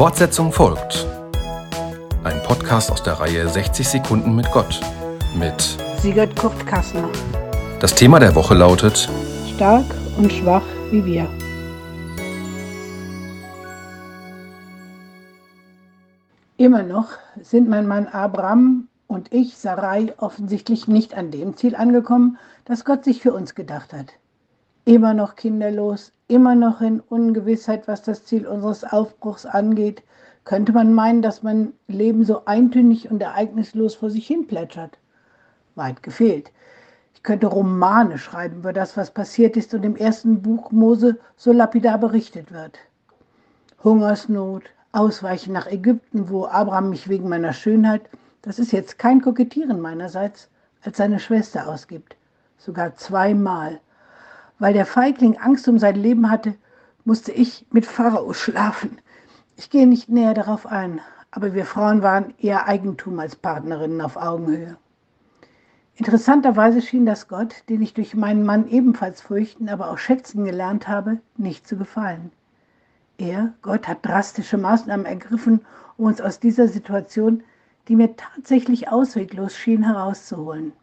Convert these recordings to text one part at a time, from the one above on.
Fortsetzung folgt. Ein Podcast aus der Reihe 60 Sekunden mit Gott mit Sigurd Kurt Kassner. Das Thema der Woche lautet Stark und schwach wie wir. Immer noch sind mein Mann Abraham und ich, Sarai, offensichtlich nicht an dem Ziel angekommen, das Gott sich für uns gedacht hat. Immer noch kinderlos, immer noch in Ungewissheit, was das Ziel unseres Aufbruchs angeht, könnte man meinen, dass mein Leben so eintönig und ereignislos vor sich hin plätschert. Weit gefehlt. Ich könnte Romane schreiben über das, was passiert ist und im ersten Buch Mose so lapidar berichtet wird. Hungersnot, Ausweichen nach Ägypten, wo Abraham mich wegen meiner Schönheit, das ist jetzt kein Kokettieren meinerseits, als seine Schwester ausgibt. Sogar zweimal. Weil der Feigling Angst um sein Leben hatte, musste ich mit Pharao schlafen. Ich gehe nicht näher darauf ein, aber wir Frauen waren eher Eigentum als Partnerinnen auf Augenhöhe. Interessanterweise schien das Gott, den ich durch meinen Mann ebenfalls fürchten, aber auch schätzen gelernt habe, nicht zu gefallen. Er, Gott, hat drastische Maßnahmen ergriffen, um uns aus dieser Situation, die mir tatsächlich ausweglos schien, herauszuholen.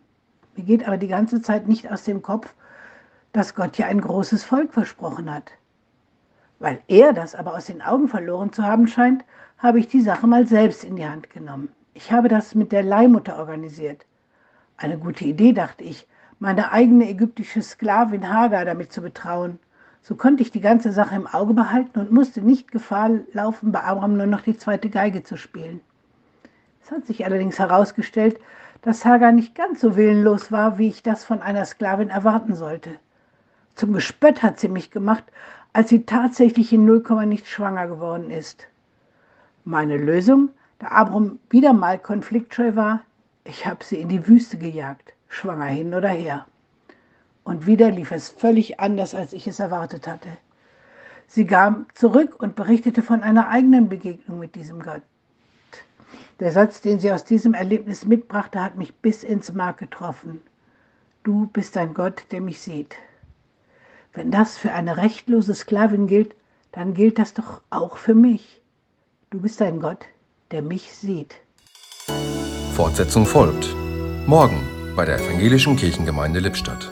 Mir geht aber die ganze Zeit nicht aus dem Kopf, dass Gott ja ein großes Volk versprochen hat. Weil er das aber aus den Augen verloren zu haben scheint, habe ich die Sache mal selbst in die Hand genommen. Ich habe das mit der Leihmutter organisiert. Eine gute Idee, dachte ich, meine eigene ägyptische Sklavin Hagar damit zu betrauen. So konnte ich die ganze Sache im Auge behalten und musste nicht Gefahr laufen, bei Abraham nur noch die zweite Geige zu spielen. Es hat sich allerdings herausgestellt, dass Hagar nicht ganz so willenlos war, wie ich das von einer Sklavin erwarten sollte. Zum Gespött hat sie mich gemacht, als sie tatsächlich in Nullkomma nicht schwanger geworden ist. Meine Lösung, da Abraham wieder mal konfliktscheu war, ich habe sie in die Wüste gejagt, schwanger hin oder her. Und wieder lief es völlig anders, als ich es erwartet hatte. Sie kam zurück und berichtete von einer eigenen Begegnung mit diesem Gott. Der Satz, den sie aus diesem Erlebnis mitbrachte, hat mich bis ins Mark getroffen. Du bist ein Gott, der mich sieht. Wenn das für eine rechtlose Sklavin gilt, dann gilt das doch auch für mich. Du bist ein Gott, der mich sieht. Fortsetzung folgt. Morgen bei der Evangelischen Kirchengemeinde Lippstadt.